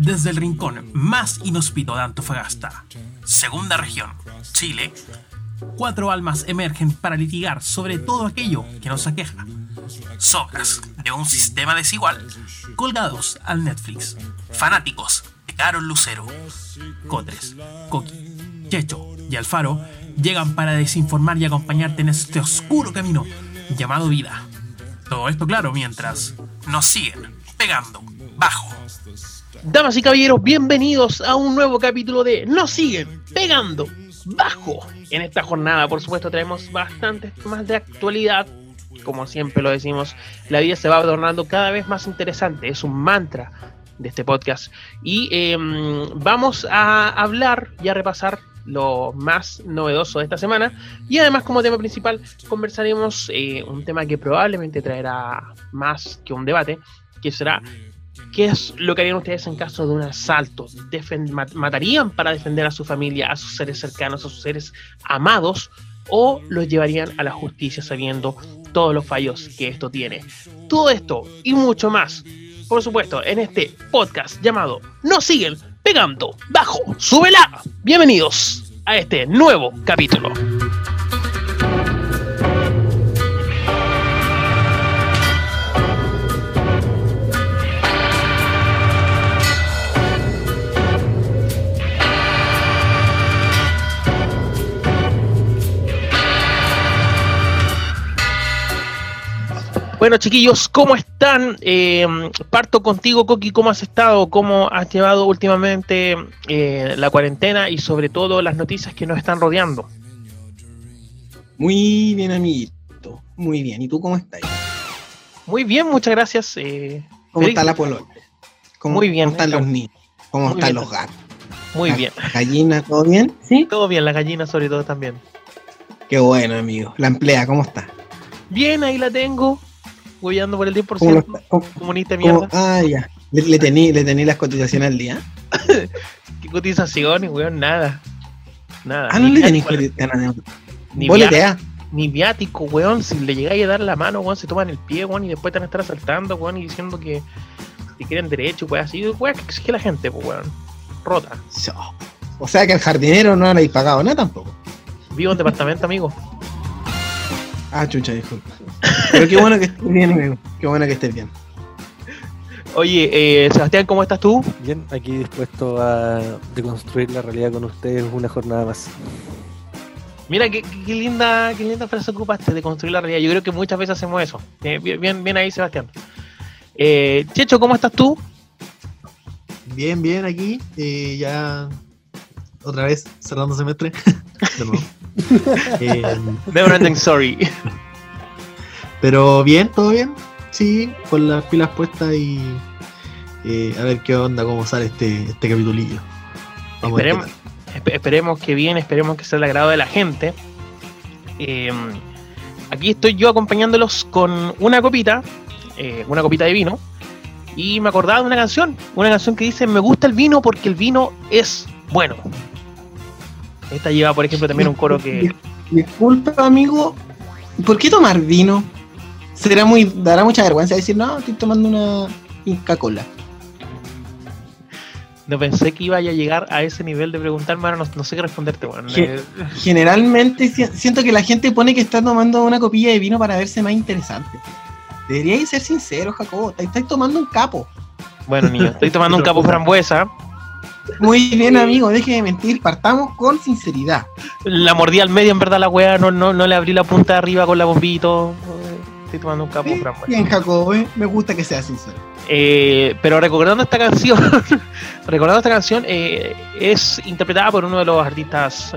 desde el rincón más inhóspito de Antofagasta, segunda región, Chile, cuatro almas emergen para litigar sobre todo aquello que nos aqueja. Sobras de un sistema desigual colgados al Netflix. Fanáticos de Carol Lucero. Cotres, Coqui, Checho y Alfaro llegan para desinformar y acompañarte en este oscuro camino llamado vida. Todo esto claro mientras nos siguen pegando bajo. Damas y caballeros, bienvenidos a un nuevo capítulo de Nos siguen pegando bajo. En esta jornada, por supuesto, traemos bastantes temas de actualidad. Como siempre lo decimos, la vida se va tornando cada vez más interesante. Es un mantra de este podcast. Y em, vamos a hablar y a repasar lo más novedoso de esta semana. Y además, como tema principal, conversaremos eh, un tema que probablemente traerá más que un debate, que será ¿Qué es lo que harían ustedes en caso de un asalto? ¿Matarían para defender a su familia, a sus seres cercanos, a sus seres amados? ¿O los llevarían a la justicia sabiendo todos los fallos que esto tiene? Todo esto y mucho más, por supuesto, en este podcast llamado No siguen pegando bajo, súbela. Bienvenidos a este nuevo capítulo. Bueno, chiquillos, ¿cómo están? Eh, parto contigo, Coqui, ¿cómo has estado? ¿Cómo has llevado últimamente eh, la cuarentena y sobre todo las noticias que nos están rodeando? Muy bien, amiguito. Muy bien. ¿Y tú cómo estás? Muy bien, muchas gracias. Eh, ¿Cómo está la polola? Muy bien. ¿Cómo están los niños? ¿Cómo están los gatos? Muy bien. ¿La gallina, todo bien? Sí. Todo bien, la gallina sobre todo también. Qué bueno, amigo. La emplea, ¿cómo está? Bien, ahí la tengo huellando por el 10%. comunista mierda. Ah, ya. ¿Le, le tení, le las cotizaciones al día? ¿Qué cotizaciones, weón? Nada. Nada. Ah, no le tení cotizaciones. Ni viático, ni viático, weón. Si le llegáis a dar la mano, weón, se toman el pie, weón, y después te van a estar asaltando, weón, y diciendo que, que quieren derecho, weón, así, weón, que exige la gente, pues, weón. Rota. O sea que al jardinero no le habéis pagado nada tampoco. Vivo en departamento, amigo. Ah, chucha, disculpa. Pero qué bueno que estés bien, amigo. Qué bueno que estés bien. Oye, eh, Sebastián, ¿cómo estás tú? Bien, aquí dispuesto a deconstruir la realidad con ustedes una jornada más. Mira, qué, linda, qué linda frase ocupaste de construir la realidad. Yo creo que muchas veces hacemos eso. Eh, bien, bien, ahí, Sebastián. Eh, Checho, ¿cómo estás tú? Bien, bien, aquí. Eh, ya otra vez cerrando semestre. de nuevo. Never ending sorry. Pero bien, todo bien. Sí, con las pilas puestas y eh, a ver qué onda, cómo sale este, este capitulillo. esperemos, esperemos que bien, esperemos que sea el agrado de la gente. Em, aquí estoy yo acompañándolos con una copita, eh, una copita de vino. Y me acordaba de una canción, una canción que dice, me gusta el vino porque el vino es bueno. Esta lleva, por ejemplo, también un coro que... Disculpa, amigo, ¿por qué tomar vino? Será muy, dará mucha vergüenza decir, no, estoy tomando una Inca Cola. No pensé que iba a llegar a ese nivel de preguntarme, ahora no, sé qué responderte, bueno. Eh, generalmente siento que la gente pone que está tomando una copilla de vino para verse más interesante. Deberíais ser sincero, Jacobo, estáis tomando un capo. Bueno, niño, estoy tomando un capo frambuesa. Muy bien, amigo, deje de mentir, partamos con sinceridad. La mordí al medio, en verdad, la weá, no, no, no le abrí la punta de arriba con la bombito estoy tomando un capo sí, Bien, Jacobo, ¿eh? me gusta que sea sincero. Eh, pero recordando esta canción, recordando esta canción, eh, es interpretada por uno de los artistas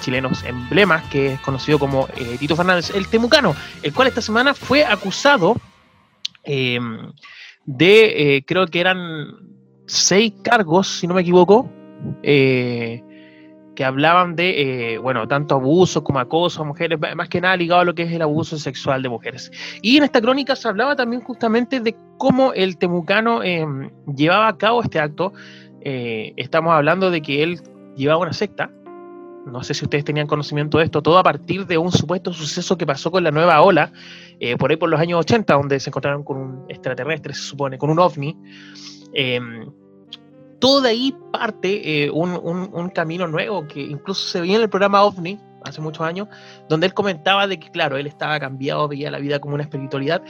chilenos emblemas, que es conocido como Tito Fernández, el Temucano, el cual esta semana fue acusado de, creo que eran seis cargos, si no me equivoco, eh, que hablaban de, eh, bueno, tanto abuso como acoso a mujeres, más que nada ligado a lo que es el abuso sexual de mujeres. Y en esta crónica se hablaba también justamente de cómo el temucano em, llevaba a cabo este acto. Eh, estamos hablando de que él llevaba una secta. No sé si ustedes tenían conocimiento de esto, todo a partir de un supuesto suceso que pasó con la nueva ola, eh, por ahí por los años 80, donde se encontraron con un extraterrestre, se supone, con un ovni. Em, todo de ahí parte eh, un, un- camino nuevo que incluso se veía en el programa OVNI hace muchos años, donde él comentaba de que, claro, él estaba cambiado, veía la vida como una espiritualidad,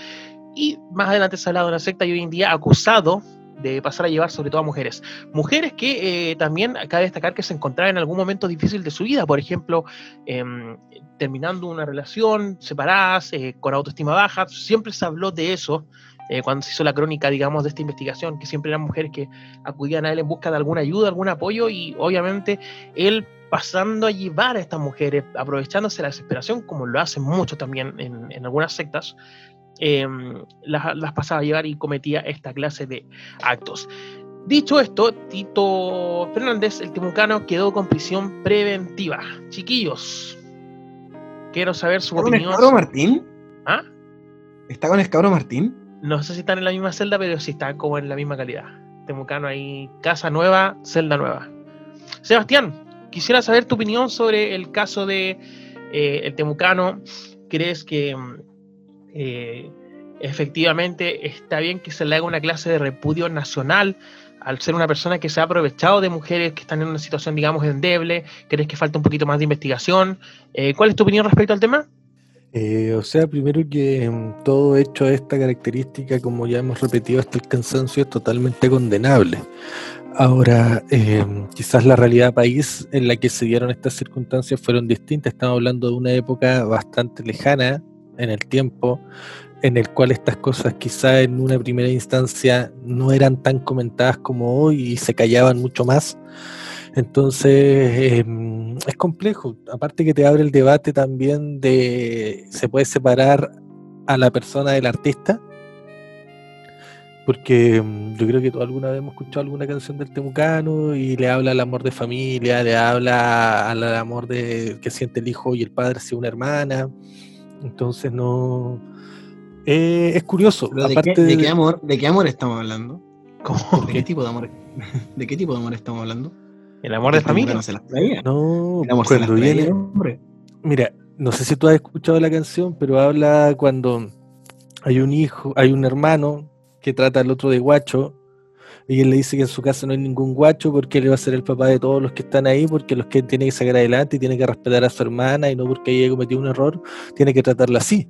y más adelante se ha hablado de una secta y hoy en día acusado de pasar a llevar sobre todo a mujeres. Mujeres que eh, también cabe destacar que se encontraban en algún momento difícil de su vida, por ejemplo, em, terminando una relación, separadas, eh, con autoestima baja, siempre se habló de eso eh, cuando se hizo la crónica, digamos, de esta investigación, que siempre eran mujeres que acudían a él en busca de alguna ayuda, algún apoyo, y obviamente él pasando a llevar a estas mujeres, aprovechándose la desesperación, como lo hacen mucho también en, en algunas sectas, em, las, las pasaba a llevar y cometía esta clase de actos. Dicho esto, Tito Fernández, el temucano, quedó con prisión preventiva. Chiquillos, quiero saber su ¿Está con opinión. Escabro Martín? ¿Ah? ¿Está con Escabro Martín? No sé si están en la misma celda, pero sí están como en la misma calidad. Temucano ahí, casa nueva, celda nueva. Sebastián, quisiera saber tu opinión sobre el caso de eh, el Temucano. ¿Crees que mm, eh, efectivamente está bien que se le haga una clase de repudio nacional al ser una persona que se ha aprovechado de mujeres que están en una situación, digamos, endeble? ¿Crees que falta un poquito más de investigación? Eh, ¿Cuál es tu opinión respecto al tema? Eh, o sea, primero que mm, todo hecho de esta característica, como ya hemos repetido hasta el cansancio, es totalmente condenable. Ahora, eh, quizás la realidad país en la que se dieron estas circunstancias fueron distintas. Estamos hablando de una época bastante lejana en el tiempo, en el cual estas cosas quizás en una primera instancia no eran tan comentadas como hoy y se callaban mucho más. Entonces, em, es complejo. Aparte que te abre el debate también de, ¿se puede separar a la persona del artista? Porque em, yo creo que todos alguna vez hemos escuchado alguna canción del Temucano y le habla al amor de familia, le habla al amor de que siente el hijo y el padre hacia una hermana. Entonces no... eh, es curioso. ¿de, qué, de de- qué amor, ¿De qué amor estamos hablando? ¿Cómo? ¿De qué tipo de amor? ¿De qué tipo de amor estamos hablando? ¿El amor de familia? se las traía. No, El amor se las cuando traía, viene, hombre. Mira, no sé si tú has escuchado la canción, pero habla cuando hay un hijo, hay un hermano que trata al otro de guacho y él le dice que en su casa no hay ningún guacho porque él va a ser el papá de todos los que están ahí, porque los que tiene que sacar adelante y tiene que respetar a su hermana y no porque ella cometido un error, tiene que tratarla así.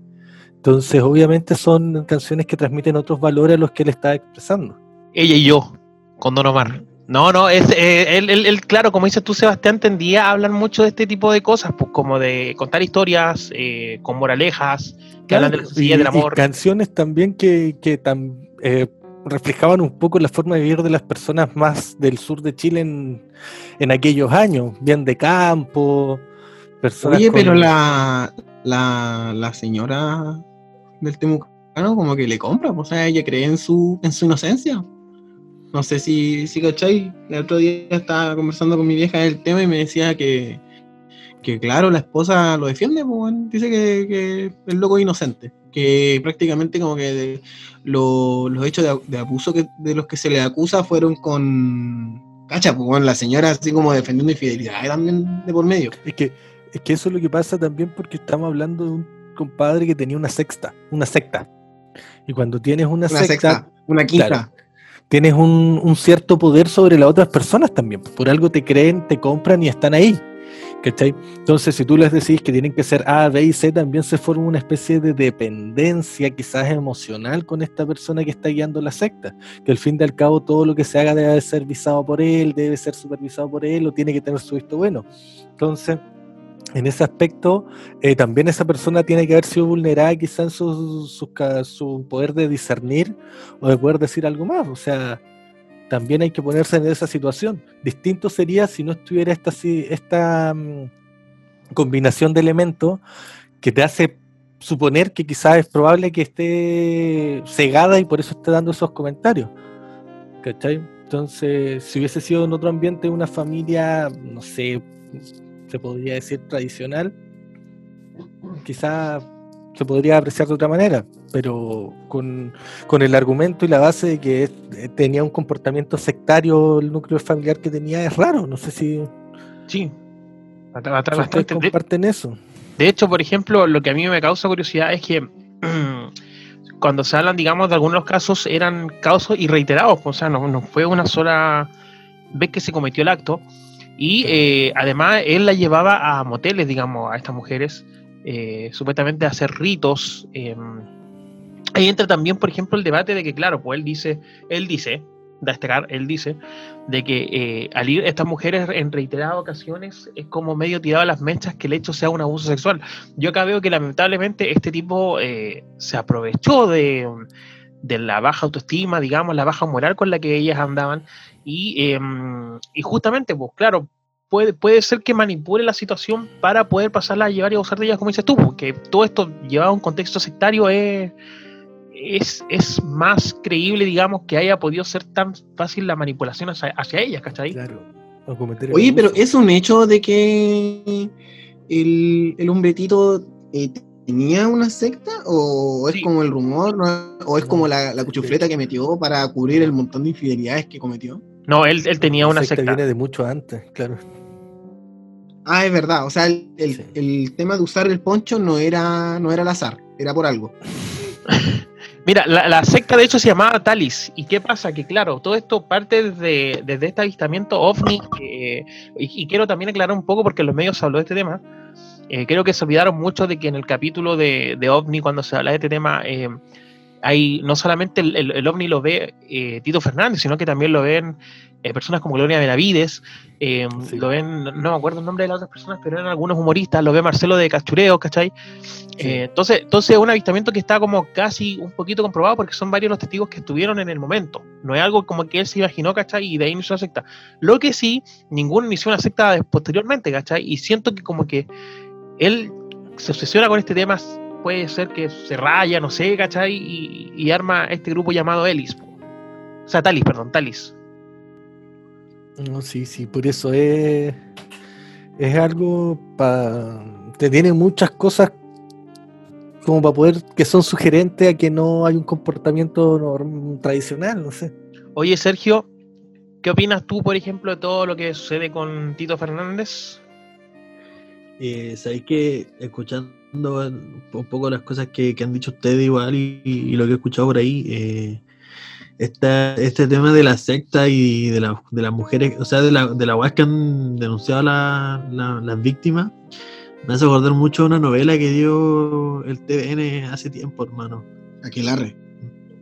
Entonces, obviamente son canciones que transmiten otros valores a los que él está expresando. Ella y yo, con Don Omar. No, no, es, eh, él, él- él, claro, como dices tú, Sebastián, tendía a hablar mucho de este tipo de cosas, pues como de contar historias eh, con moralejas, que hablan de la y- del y amor. canciones también que, que tam- eh, reflejaban un poco la forma de vivir de las personas más del sur de Chile en, en aquellos años, bien de campo, personas Oye, con- pero la, la, la señora del Temucano como que le compra, pues, o sea, ella cree en su, en su inocencia. No sé si, si cachai, el otro día estaba conversando con mi vieja del tema y me decía que, que claro, la esposa lo defiende, pues, dice que, que el loco es inocente, que prácticamente como que de- lo- los hechos de, de abuso que, de los que se le acusa fueron con... Cacha, pues, weón, la señora así como defendiendo infidelidad también de por medio. Es que, es que eso es lo que pasa también porque estamos hablando de un compadre que tenía una sexta, una secta. Y cuando tienes una, Una secta, sexta, una quinta. Claro. Tienes un, un cierto poder sobre las otras personas también. Por algo te creen, te compran y están ahí. ¿cachai? Entonces, si tú les decís que tienen que ser A, B y C, también se forma una especie de dependencia, quizás emocional, con esta persona que está guiando la secta. Que al fin y al cabo todo lo que se haga debe ser visado por él, debe ser supervisado por él o tiene que tener su visto bueno. Entonces, en ese aspecto, eh, también esa persona tiene que haber sido vulnerada quizás en su, su poder de discernir o de poder decir algo más. O sea, también hay que ponerse en esa situación. Distinto sería si no estuviera esta, esta mm, combinación de elementos que te hace suponer que quizás es probable que esté cegada y por eso esté dando esos comentarios. ¿Cachai? Entonces, si hubiese sido en otro ambiente, una familia, no sé, se podría decir tradicional, quizás se podría apreciar de otra manera, pero con, con el argumento y la base de que tenía un comportamiento sectario el núcleo familiar que tenía, es raro. No sé si, Sí. Bastante. De, comparten eso. de hecho, por ejemplo, lo que a mí me causa curiosidad es que cuando se hablan, digamos, de algunos casos, eran causos y reiterados, o sea, no, no fue una sola ves que se cometió el acto y eh, además él la llevaba a moteles, digamos, a estas mujeres, eh, supuestamente a hacer ritos. em, ahí entra también, por ejemplo, el debate de que, claro, pues él dice, él dice, da destacar, él dice, de que eh, al ir estas mujeres en reiteradas ocasiones es como medio tirado a las mechas que el hecho sea un abuso sexual. Yo acá veo que lamentablemente este tipo eh, se aprovechó de, de la baja autoestima, digamos, la baja moral con la que ellas andaban y, em, y justamente, pues claro, puede, puede ser que manipule la situación para poder pasarla a llevar y abusar de ellas, como dices tú, porque todo esto llevado a un contexto sectario es, es, es más creíble, digamos, que haya podido ser tan fácil la manipulación hacia, hacia ellas, ¿cachai? Claro. o Oye, pero. ¿es un hecho de que el, el hombretito eh, tenía una secta? ¿O es Sí. como el rumor? ¿no? ¿O es como la, la cuchufleta que metió para cubrir el montón de infidelidades que cometió? No, él, él tenía una secta. viene de mucho antes, claro. Ah, es verdad. O sea, el, el- Sí. el tema de usar el poncho no era, no era al azar, era por algo. Mira, la, la secta de hecho se llamaba Talis. ¿Y qué pasa? Que claro, todo esto parte desde, desde este avistamiento ovni. eh, y, y quiero también aclarar un poco porque en los medios se habló de este tema. Eh, creo que se olvidaron mucho de que en el capítulo de, de ovni, cuando se habla de este tema, eh, hay no solamente el, el- el ovni lo ve eh, Tito Fernández, sino que también lo ven eh, personas como Gloria Benavides, eh, Sí. lo ven, no, no me acuerdo el nombre de las otras personas, pero eran algunos humoristas, lo ve Marcelo de Castureo, ¿cachai? Eh, entonces, entonces es un avistamiento que está como casi un poquito comprobado porque son varios los testigos que estuvieron en el momento. No es algo como que él se imaginó, ¿cachai? Y de ahí inició la secta. Lo que sí, ninguno inició una secta posteriormente, ¿cachai? Y siento que como que él se obsesiona con este tema, puede ser que se raya, no sé, ¿cachai? Y, y arma este grupo llamado Elis. po. O sea, Talis, perdón, Talis. No, sí, sí, por eso es, es algo para... Te tiene muchas cosas como para poder, que son sugerentes a que no hay un comportamiento norm- tradicional, no sé. Oye, Sergio, ¿qué opinas tú, por ejemplo, de todo lo que sucede con Tito Fernández? Eh, Sabéis que escuchando un poco las cosas que, que han dicho ustedes igual y, y lo que he escuchado por ahí, eh, esta- este tema de la secta y de, la- de las mujeres, o sea, de la, de la que han denunciado la- la- las víctimas, me hace acordar mucho una novela que dio el TVN hace tiempo, hermano. Aquelarre,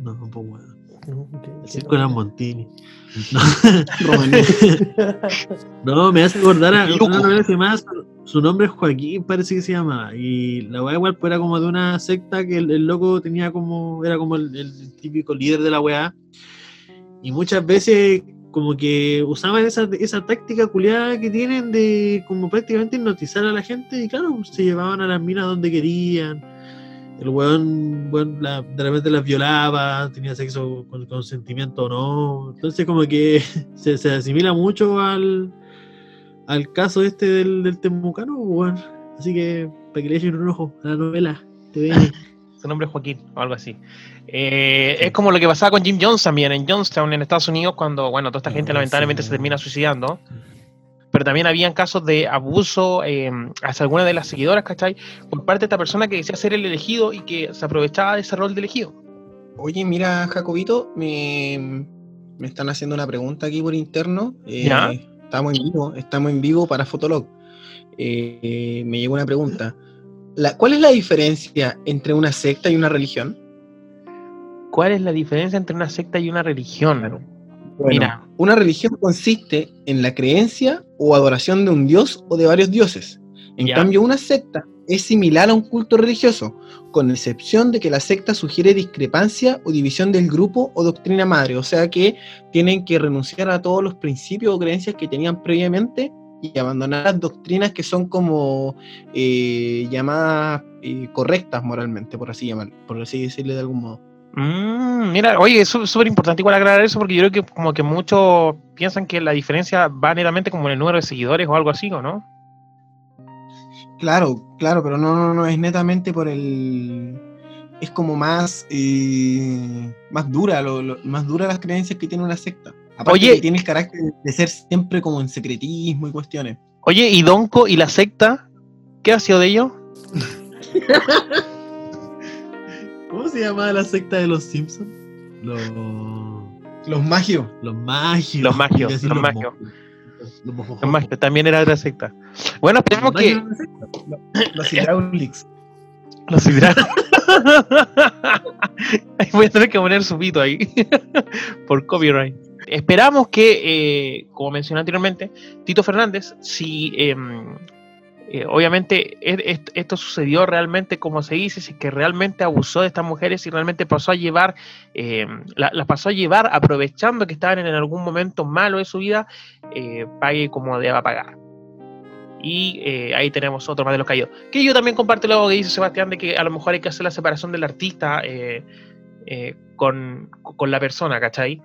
No, un poco weón. No, ok, El ok, circo de las Montini. No. No, me hace acordar a una novela que llama, su, nombre es Joaquín, parece que se llama. Y la weá igual pues, era como de una secta que el, el loco tenía como, era como el, el típico líder de la weá. Y muchas veces como que usaban esa, esa táctica culiada que tienen de como prácticamente hipnotizar a la gente y claro, se llevaban a las minas donde querían. El weón, weón, la- de repente las violaba, tenía sexo con consentimiento o no. Entonces como que se, se asimila mucho al, al caso este del, del temucano, weón. Así que para que le echen un ojo a la novela. TVN. Su nombre es Joaquín o algo así. Eh, es como lo que pasaba con Jim Jones también en Johnstown, en Estados Unidos, cuando, bueno, toda esta gente Ah, lamentablemente sí. se termina suicidando. Pero también habían casos de abuso eh, hacia alguna de las seguidoras, ¿cachai? Por parte de esta persona que decía ser el elegido y que se aprovechaba de ese rol de elegido. Oye, mira, Jacobito, me, me están haciendo una pregunta aquí por interno. Eh, ¿Ya? Estamos en vivo, estamos en vivo para Fotolog. Eh, me llegó una pregunta. La- ¿Cuál es la diferencia entre una secta y una religión? ¿Cuál es la diferencia entre una secta y una religión? Bueno, Mira. una religión consiste en la creencia o adoración de un dios o de varios dioses. En cambio, una secta es similar a un culto religioso, con excepción de que la secta sugiere discrepancia o división del grupo o doctrina madre, o sea que tienen que renunciar a todos los principios o creencias que tenían previamente y abandonar las doctrinas que son como eh, llamadas eh, correctas moralmente, por así llamar, por así decirle de algún modo. Mm, mira, oye, es sú- súper importante igual aclarar eso porque yo creo que como que muchos piensan que la diferencia va netamente como en el número de seguidores o algo así, ¿o no? Claro, claro, pero no, no, no es netamente por el. Es como más eh, más dura, lo, lo- más dura las creencias que tiene una secta. Aparte Oye. que tiene el carácter de ser siempre como en secretismo y cuestiones. Oye, ¿y Donko y la secta? ¿Qué ha sido de ellos? ¿Cómo se llamaba la secta de los Simpsons? Los. Los magios. Los magios. Los magios, los magios. Los. También era otra secta. Bueno, esperemos que. Los Hydraulics. Los. Ahí Voy a tener que poner su pito ahí. Por copyright. Esperamos que, eh, como mencioné anteriormente, Tito Fernández, si em, eh, obviamente e- est- esto sucedió realmente como se dice, si que realmente abusó de estas mujeres y realmente pasó a llevar, la- las pasó a llevar aprovechando que estaban en algún momento malo de su vida, eh, pague como deba pagar. Y eh, ahí tenemos otro más de los caídos. Que yo también comparto lo que dice Sebastián de que a lo mejor hay que hacer la separación del artista eh, eh, con, con la persona, ¿cachai?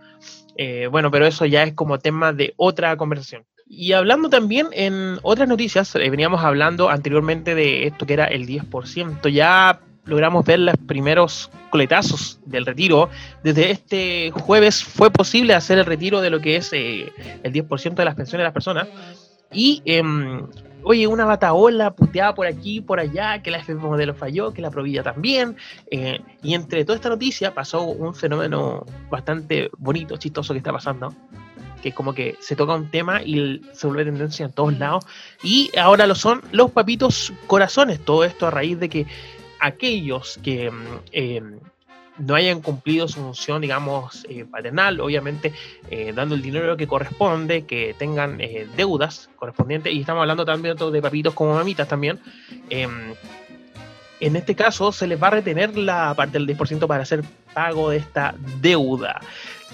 Eh, bueno, pero eso ya es como tema de otra conversación. Y hablando también en otras noticias, eh, veníamos hablando anteriormente de esto que era el 10%. Ya logramos ver los primeros coletazos del retiro. Desde este jueves fue posible hacer el retiro de lo que es eh, el 10% de las pensiones de las personas. Y, em, oye, una bataola puteada por aquí, por allá, que la FP Modelo falló, que la Provilla también. eh, y entre toda esta noticia pasó un fenómeno bastante bonito, chistoso que está pasando. Que es como que se toca un tema y se vuelve tendencia en todos lados. Y ahora lo son los papitos corazones. Todo esto a raíz de que aquellos que mm, em, no hayan cumplido su función, digamos, eh, paternal, obviamente eh, dando el dinero que corresponde, que tengan eh, deudas correspondientes, y estamos hablando también de papitos como mamitas también. em, en este caso, se les va a retener la parte del 10% para hacer pago de esta deuda.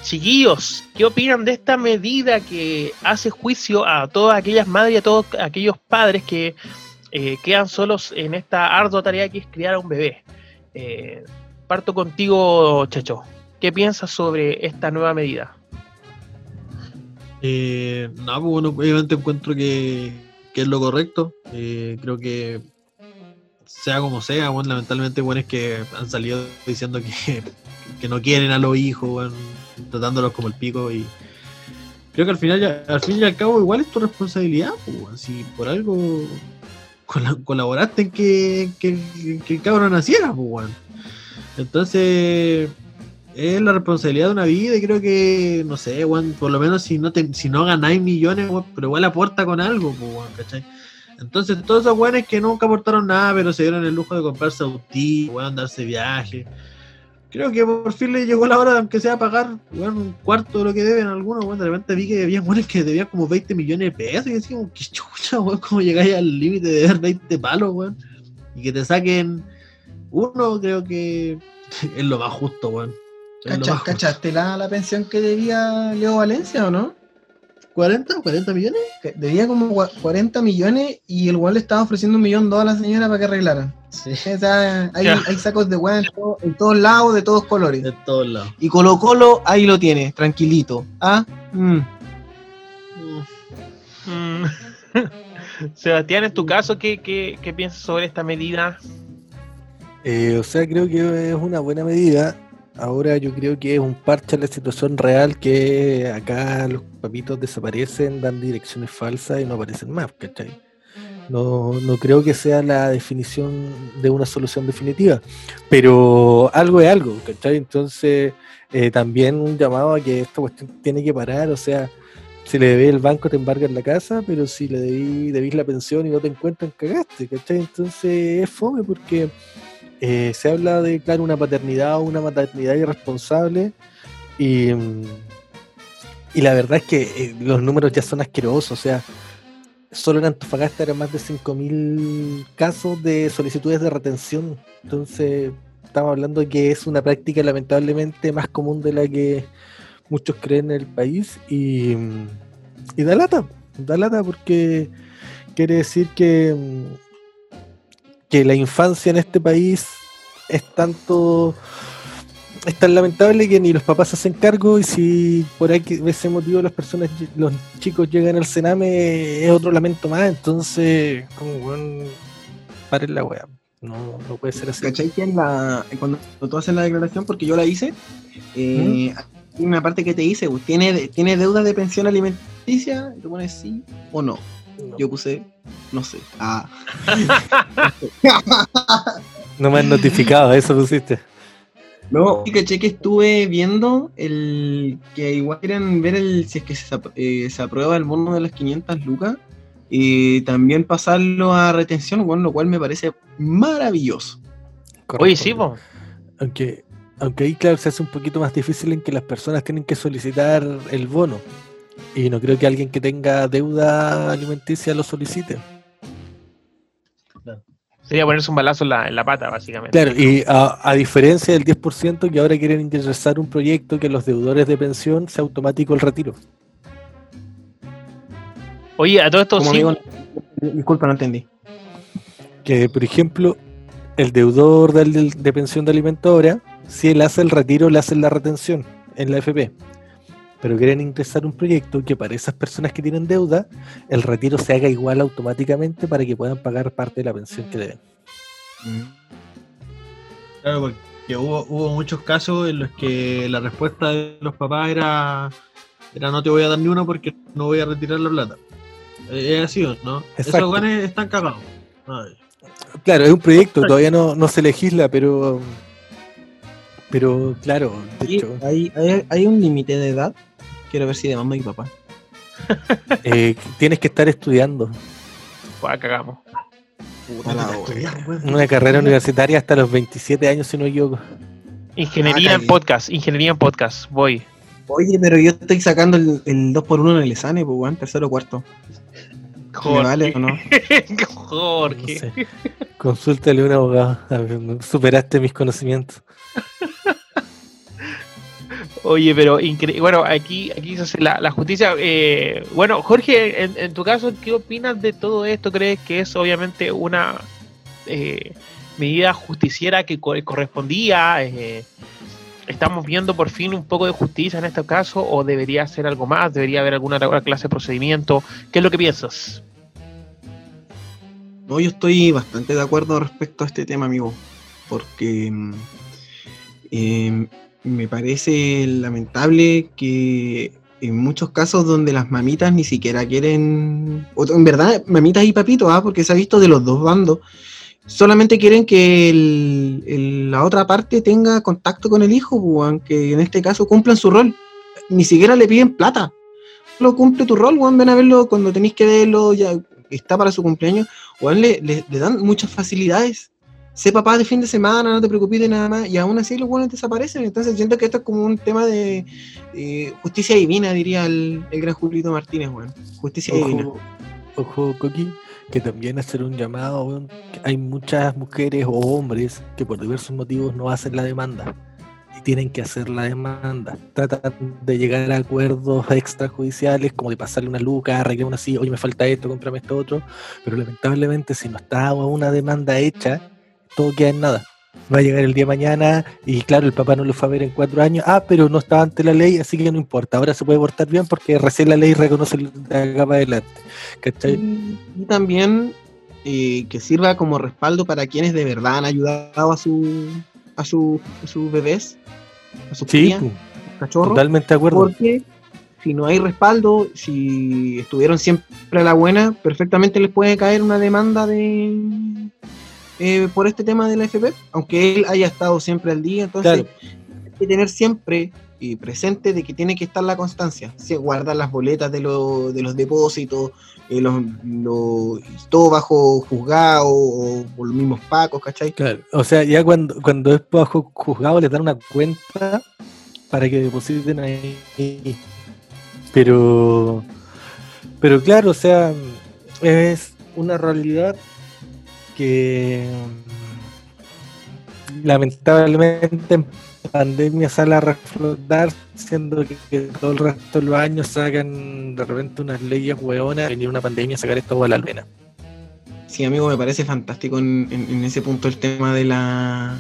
Chiquillos, ¿qué opinan de esta medida que hace juicio a todas aquellas madres y a todos aquellos padres que eh, quedan solos en esta ardua tarea que es criar a un bebé? Eh, parto contigo, Checho. ¿Qué piensas sobre esta nueva medida? Eh, no, pues bueno, obviamente encuentro que, que es lo correcto. Eh, creo que sea como sea, bueno, lamentablemente bueno, es que han salido diciendo que, que no quieren a los hijos, bueno, tratándolos como el pico y creo que al final al fin y al cabo igual es tu responsabilidad, si por algo cola- colaboraste en que, que, que el cabrón naciera. Entonces es la responsabilidad de una vida y creo que, no sé, weón, por lo menos si no te, si no ganáis millones, pero igual aporta con algo, weón, ¿cachai? Entonces todos esos weones que nunca aportaron nada, pero se dieron el lujo de comprarse autí, weón, darse viaje. Creo que por fin le llegó la hora de aunque sea pagar, weón, un cuarto de lo que deben algunos, weón. De repente vi que había weones que debían como 20 millones de pesos y como, qué chucha, weón, cómo llegáis al límite de dar 20 palos, weón. Y que te saquen uno, creo que es lo más justo, weón. Cacha-. ¿Cachaste la, la pensión que debía Leo Valencia o no? ¿40? ¿40 millones? Que Debía como gua- 40 millones y el weón le estaba ofreciendo un millón dos a la señora para que arreglara. Sí. O sea, hay, sacos de weón en, todo- en todos lados, de todos colores. De todos lados. Y Colo Colo ahí lo tiene, tranquilito. Ah, mm. Mm. Sebastián, en tu caso, ¿qué, qué, qué piensas sobre esta medida? Eh, o sea, creo que es una buena medida. Ahora yo creo que es un parche a la situación real que acá los papitos desaparecen, dan direcciones falsas y no aparecen más, ¿cachai? No, no creo que sea la definición de una solución definitiva, pero algo es algo, ¿cachai? Entonces, eh, también un llamado a que esta cuestión tiene que parar, o sea, si le debes el banco te embargan la casa, pero si le debí, debís la pensión y no te encuentran, cagaste, ¿cachai? Entonces es fome porque eh, se habla de, claro, una paternidad o una maternidad irresponsable y, mm, y la verdad es que eh, los números ya son asquerosos, o sea, solo en Antofagasta eran más de 5.000 casos de solicitudes de retención, entonces estamos hablando que es una práctica lamentablemente más común de la que muchos creen en el país y, y da lata, da lata porque quiere decir que, que la infancia en este país es tanto es tan lamentable que ni los papás hacen cargo y si por ahí ese motivo las personas los chicos llegan al cename es otro lamento más. Entonces como weón paren la wea no, no puede ser así. ¿Cachai que en la, cuando tú haces la declaración, porque yo la hice, eh, hay una parte que te dice, pues, ¿tiene, ¿tiene deuda de pensión alimenticia? Y tú pones sí o no. no, Yo puse, no sé. Ah, no me han notificado eso pusiste No, y caché que estuve viendo el que igual quieren ver el si es que se, eh, se aprueba el bono de las 500 lucas y también pasarlo a retención, bueno, lo cual me parece maravilloso. Oye, sí, po. Aunque, aunque ahí, claro, se hace un poquito más difícil en que las personas tienen que solicitar el bono. Y no creo que alguien que tenga deuda alimenticia lo solicite. Sería ponerse un balazo en la, en la pata, básicamente. Claro, y a, a diferencia del 10% que ahora quieren ingresar un proyecto que los deudores de pensión sea automático el retiro. Oye, a todo esto Como sí. amigo, disculpa, no entendí. Que, por ejemplo, el deudor del- del- de, pensión de alimento ahora, si él hace el retiro, le hacen la retención en la FP. Pero quieren ingresar un proyecto que para esas personas que tienen deuda, el retiro se haga igual automáticamente para que puedan pagar parte de la pensión que deben. Claro, porque hubo, hubo muchos casos en los que la respuesta de los papás era, era no te voy a dar ni uno porque no voy a retirar la plata. Eh, Es así, ¿o ¿no? Exacto. Esos ganes están cagados. Ay. Claro, es un proyecto, todavía no, no se legisla, pero. Pero, claro, de ¿Y hecho, ¿Hay, hay, hay un límite de edad? Quiero ver si de mamá y papá. eh, tienes que estar estudiando Pues cagamos. Puta la una carrera universitaria hasta los 27 años, si no me equivoco. Ingeniería Ah, en cagué. podcast, ingeniería en podcast, voy. Oye, pero yo estoy sacando el, el 2x1 en el examen, pues, weón, tercero o cuarto. ¿Me Jorge. vale o no? No Jorge. sé. Consúltale a un abogado. A ver, no- Superaste mis conocimientos. Oye, pero increíble. Bueno, aquí, aquí se hace la, justicia. eh, bueno, Jorge, en, tu caso, ¿qué opinas de todo esto? ¿Crees que es obviamente una eh, medida justiciera que co- correspondía? Eh, ¿Estamos viendo por fin un poco de justicia en este caso? ¿O debería ser algo más? ¿Debería haber alguna clase de procedimiento? ¿Qué es lo que piensas? No, yo estoy bastante de acuerdo respecto a este tema, amigo. Porque mm, eh, me parece lamentable que en muchos casos donde las mamitas ni siquiera quieren, o en verdad, mamitas y papitos, ¿ah? porque se ha visto de los dos bandos, solamente quieren que la otra parte tenga contacto con el hijo, pues, weón, que en este caso cumplan su rol. Ni siquiera le piden plata. Solo cumple tu rol, weón, ven a verlo cuando tenéis que verlo, ya está para su cumpleaños, weón, le, le- le dan muchas facilidades. Sé papá de fin de semana, no te preocupes de nada más, y aún así los buenos desaparecen. Entonces siento que esto es como un tema de eh, justicia divina, diría el, el gran Julito Martínez, weón. Justicia divina. Ojo, ojo, Coqui, que también hacer un llamado, hay muchas mujeres o hombres que por diversos motivos no hacen la demanda y tienen que hacer la demanda. Tratan de llegar a acuerdos extrajudiciales, como de pasarle una luca, arreglar una así, oye, me falta esto, cómprame esto otro, pero lamentablemente si no está una demanda hecha, todo queda en nada. Va a llegar el día de mañana y claro, el papá no lo fue a ver en cuatro años. Ah, pero no estaba ante la ley, así que no importa. Ahora se puede portar bien porque recién la ley reconoce acá para adelante. ¿Cachai? Y, y también eh, que sirva como respaldo para quienes de verdad han ayudado a su a, su, a sus bebés, a sus Sí, crías, cachorros. totalmente de acuerdo. Porque si no hay respaldo, si estuvieron siempre a la buena, perfectamente les puede caer una demanda de eh, por este tema de la FP, aunque él haya estado siempre al día, entonces Claro. hay que tener siempre eh, presente de que tiene que estar la constancia, si guardar las boletas de, lo- de los depósitos, eh, los, los- todo bajo juzgado o, o los mismos pacos, ¿cachai? Claro, o sea, ya cuando, cuando es bajo juzgado les dan una cuenta para que depositen ahí. Pero, pero claro, o sea, es una realidad que mm, lamentablemente en pandemia sale a reflotar, siendo que, todo el resto de los años sacan de repente unas leyes hueonas, venir una pandemia a sacar esto a la luna. Sí, amigo, me parece fantástico en, ese punto el tema de la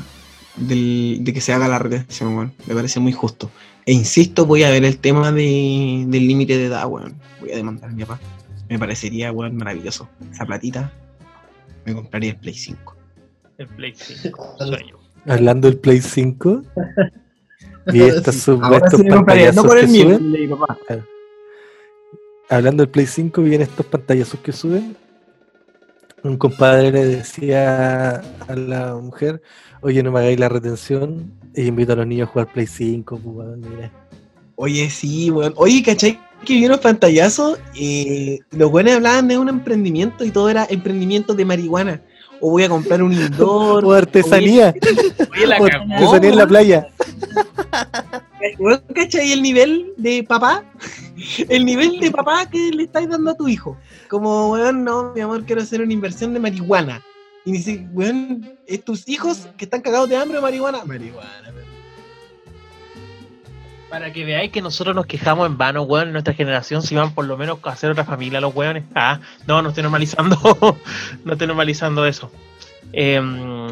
del- de que se haga la retención, weón. Me parece muy justo. E insisto, voy a ver el tema de, del límite de edad, weón. Voy a demandar a mi papá. Me parecería, weón, maravilloso. Esa platita, me compraría el Play 5. El Play 5, sueño. Hablando del Play 5 y sub- estos sí no que suben. papá. Hablando del Play 5, vienen estos pantallazos que suben. Un compadre le decía a la mujer, oye, no me hagáis la retención, Y invito a los niños a jugar Play 5, pues, weón, mira. Oye, sí, weón. Oye, ¿cachai? Que vi unos pantallazos. Eh, los buenos hablaban de un emprendimiento y todo era emprendimiento de marihuana. O voy a comprar un indoor. O artesanía. La o cagó, artesanía en la playa. ¿Cachai el nivel de papá? El nivel de papá que le estáis dando a tu hijo. Como, weón, no, mi amor, quiero hacer una inversión de marihuana. Y dice, weón, ¿es tus hijos que están cagados de hambre o marihuana? Marihuana, weón. Para que veáis que nosotros nos quejamos en vano, weón, en nuestra generación, si van por lo menos a hacer otra familia los weones. Ah, no, no estoy normalizando, no estoy normalizando eso. Em,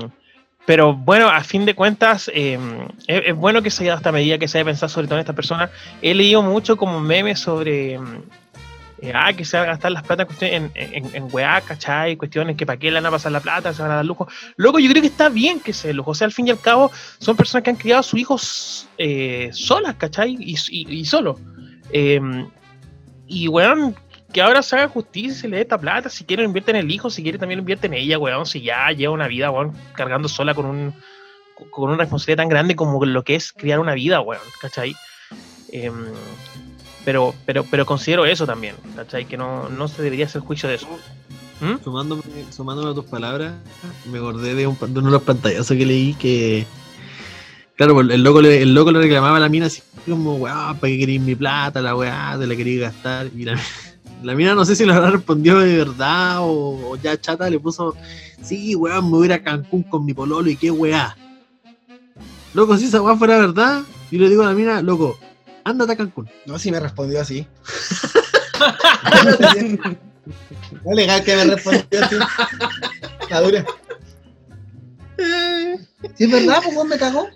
pero bueno, a fin de cuentas, em, es, es bueno que se haya dado esta medida, que se haya pensado sobre todo en esta persona. He leído mucho como memes sobre, em, eh, ah, que se van a gastar las plata en, en, en, weá, ¿cachai? Cuestiones que para qué le van a pasar la plata, se van a dar lujo. Luego yo creo que está bien que se lujo. O sea, al fin y al cabo, son personas que han criado a sus hijos eh, solas, ¿cachai? Y, y, y solo. Eh, y, weón, que ahora se haga justicia y se le dé esta plata. Si quiere, invierte en el hijo. Si quiere, también invierte en ella, weón. Si ya lleva una vida, weón, cargando sola con un con una responsabilidad tan grande como lo que es criar una vida, weón, ¿cachai? Eh, pero, pero, pero considero eso también, ¿cachai? Que no, no se debería hacer juicio de eso. ¿Mm? Sumándome, sumándome a tus palabras, me acordé de, un, de uno de los pantallazos que leí que. Claro, pues, el loco, le, el loco le reclamaba a la mina así como, weá, ¿para qué queréis mi plata? La weá, te la quería gastar. Y la, la mina no sé si le habrá respondido de verdad o, o ya chata le puso, sí, weá, me voy a ir a Cancún con mi pololo y qué weá. Loco, si esa weá fuera verdad, y le digo a la mina, loco, ándate a Cancún. No, si me respondió así. no legal que me respondió así. La dura. Si es verdad, pues me cagó.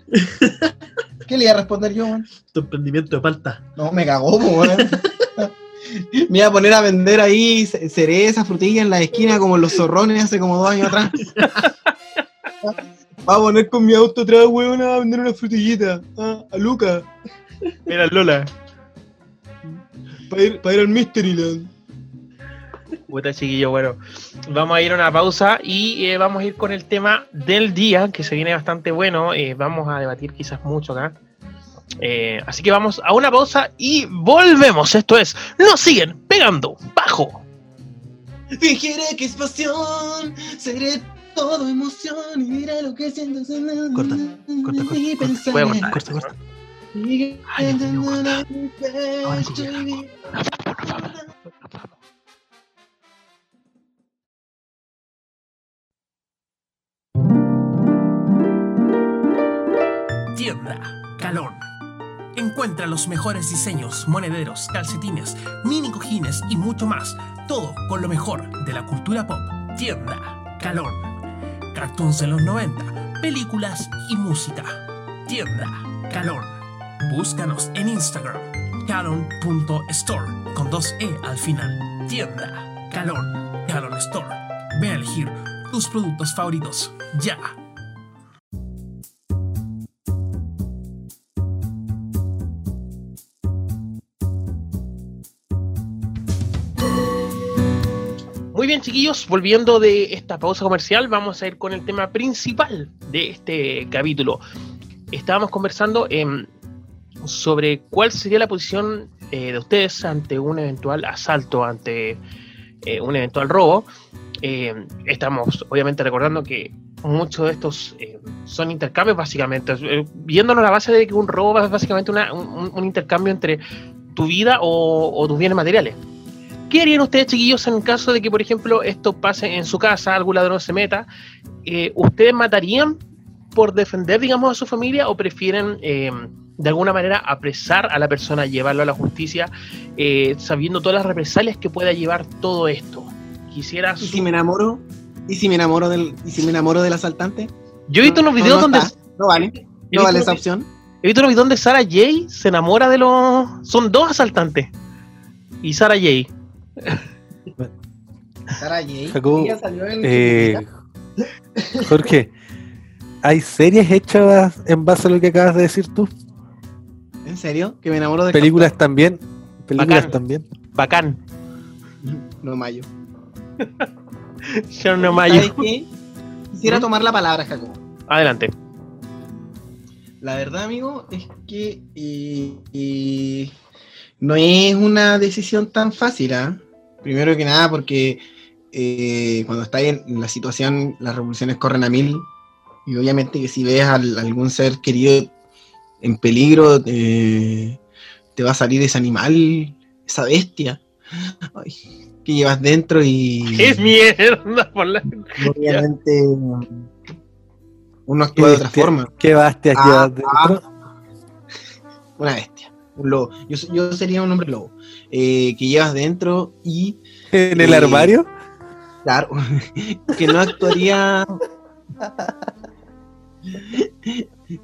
¿Qué le iba a responder yo, weón? Tu emprendimiento de palta. No, me cagó, pues. Me iba a poner a vender ahí ce- cereza, frutilla en la esquina como en los zorrones hace como dos años atrás. Va a poner con mi auto atrás, weón, a vender una frutillita. ah, a Luca. Mira, Lola. Para ir, pa' ir al Mysteryland. Puta chiquillo, bueno, vamos a ir a una pausa y eh, vamos a ir con el tema del día, que se viene bastante bueno. eh, vamos a debatir quizás mucho acá. Eh, así que vamos a una pausa y volvemos. Esto es, nos siguen pegando bajo. Fingiré que es pasión, seré todo emoción y mira lo que siento. Corta, corta, corta, Y corta. Voy a cortar. Corta, corta. y Ay, Dios mío, corta. que Ahora sí, estoy bien. Nos vamos, nos vamos, nos vamos. Tienda Calón. Encuentra los mejores diseños, monederos, calcetines, mini cojines y mucho más. Todo con lo mejor de la cultura pop. Tienda Calón. Cartoons de los 90, películas y música. Tienda Calón. Búscanos en Instagram. Calon.store con dos E al final. Tienda Calón. Calon Store. Ve a elegir tus productos favoritos. Ya. Bien, chiquillos, volviendo de esta pausa comercial, vamos a ir con el tema principal de este capítulo. Estábamos conversando em, sobre cuál sería la posición eh, de ustedes ante un eventual asalto, ante eh, un eventual robo. Eh, estamos obviamente recordando que muchos de estos eh, son intercambios básicamente, eh, viéndonos la base de que un robo es básicamente un intercambio entre tu vida o, o tus bienes materiales. ¿Qué harían ustedes, chiquillos, en caso de que, por ejemplo, esto pase en su casa, algún ladrón se meta? Eh, ¿Ustedes matarían por defender, digamos, a su familia o prefieren, eh, de alguna manera, apresar a la persona, llevarlo a la justicia, eh, sabiendo todas las represalias que pueda llevar todo esto? Quisiera... ¿Y si me enamoro? ¿Y si me enamoro del, y si me enamoro del asaltante? Yo he visto unos No, videos no donde... está. No vale. No vale esa opción. He visto unos videos donde Sarah Jay se enamora de los... Son dos asaltantes. Y Sarah Jay. Sara salió en Eh, Jorge, ¿hay series hechas en base a lo que acabas de decir tú? ¿En serio? ¿Que me enamoro de Películas también. Películas Bacán. también. Bacán. No, Mayo. Sharon Mayo. ¿Sabes qué? Quisiera ¿Mm? tomar la palabra, Jacobo. Adelante. La verdad, amigo, es que eh, eh, no es una decisión tan fácil, ¿ah? Primero que nada, porque eh, cuando estás en la situación, las revoluciones corren a mil. Y obviamente que si ves a algún ser querido en peligro, te va a salir ese animal, esa bestia que llevas dentro y. ¡Es mierda! Por la... Obviamente uno actúa de otra forma. ¿Qué bestia Ah, llevas dentro? Una bestia, un lobo. Yo, yo sería un hombre lobo. eh, que llevas dentro y, ¿En el eh, armario? claro, que no actuaría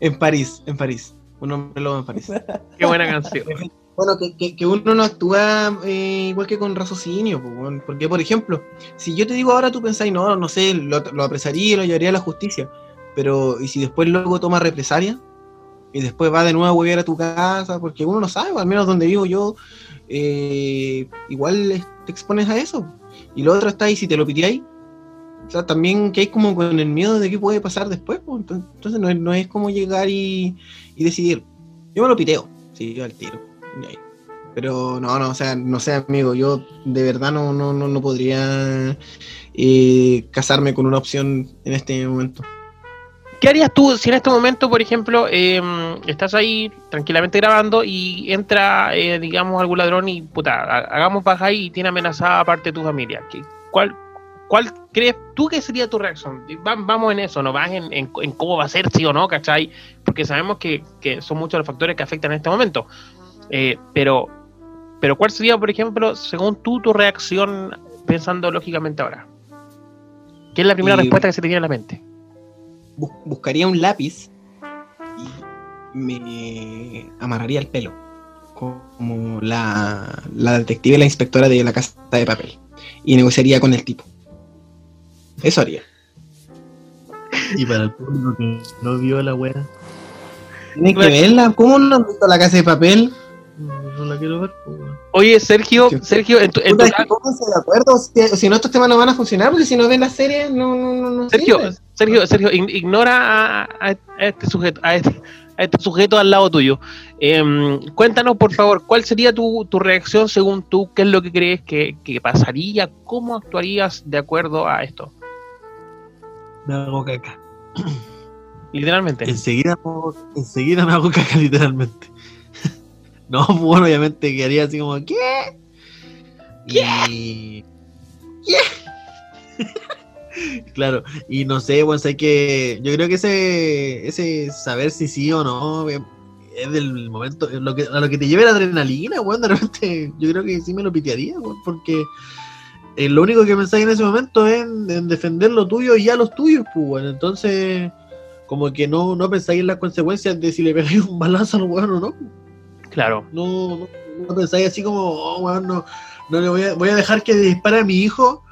en París, en París. Un hombre lobo en París. Qué buena canción. Bueno, que, que- que uno no actúa eh, igual que con raciocinio, porque por ejemplo, si yo te digo ahora tú pensáis, no, no sé, lo, lo apresaría, lo llevaría a la justicia, pero ¿y si después luego toma represalia? Y después va de nuevo a huevear a tu casa, porque uno no sabe, al menos donde vivo yo, eh, igual te expones a eso. Y lo otro está ahí, si te lo pitiáis, o sea, también que hay como con el miedo de qué puede pasar después. Enton- entonces no es, no es como llegar y, y decidir, yo me lo piteo, sí, yo al tiro. Pero no, no, o sea, no sé, amigo, yo de verdad no, no, no, no podría eh, casarme con una opción en este momento. ¿Qué harías tú si en este momento, por ejemplo, eh, estás ahí tranquilamente grabando y entra, eh, digamos, algún ladrón y, puta, ha- hagamos baja y tiene amenazada parte de tu familia? ¿Qué- ¿Cuál, ¿Cuál crees tú que sería tu reacción? Va- vamos en eso, no vas en, en- en cómo va a ser, sí o no, ¿cachai? Porque sabemos que, que son muchos los factores que afectan en este momento. Eh, pero, pero ¿cuál sería, por ejemplo, según tú, tu reacción pensando lógicamente ahora? ¿Qué es la primera Y- respuesta que se te viene a la mente? Bus- buscaría un lápiz y me amarraría el pelo. Como la, la detective y la inspectora de la casa de papel. Y negociaría con el tipo. Eso haría. Y para el público que no vio la wea, Tienen que verla. ¿Cómo no han visto la casa de papel? no la quiero ver. pues. Oye, Sergio, Sergio, en tu, en tu Puta, es ca- que pónganse de acuerdo. Si, si no, estos temas no van a funcionar. Porque si no ven la serie, no, no, no, no Sergio, sirve. Sergio, Sergio, ign- ignora a, este sujeto, a este, a este sujeto al lado tuyo. Em, cuéntanos, por favor, ¿cuál sería tu, tu reacción según tú? ¿Qué es lo que crees que, que pasaría? ¿Cómo actuarías de acuerdo a esto? Me hago caca. Literalmente. Enseguida, enseguida me hago caca, literalmente. No, pues, bueno, obviamente quedaría así como, ¿qué? Y. claro, y no sé, bueno, sé que. Yo creo que ese, ese saber si sí o no eh, es del momento. Lo que, a lo que te lleve la adrenalina, weón, de repente. Yo creo que sí me lo pitearía, weón, porque. eh, lo único que pensáis en ese momento es en, en defender lo tuyo y ya los tuyos, pues, bueno. Entonces, como que no, no pensáis en las consecuencias de si le pegáis un balazo al weón o no. Claro. No, no, no pensáis así como, oh, weón, no, no le voy a, voy a dejar que dispare a mi hijo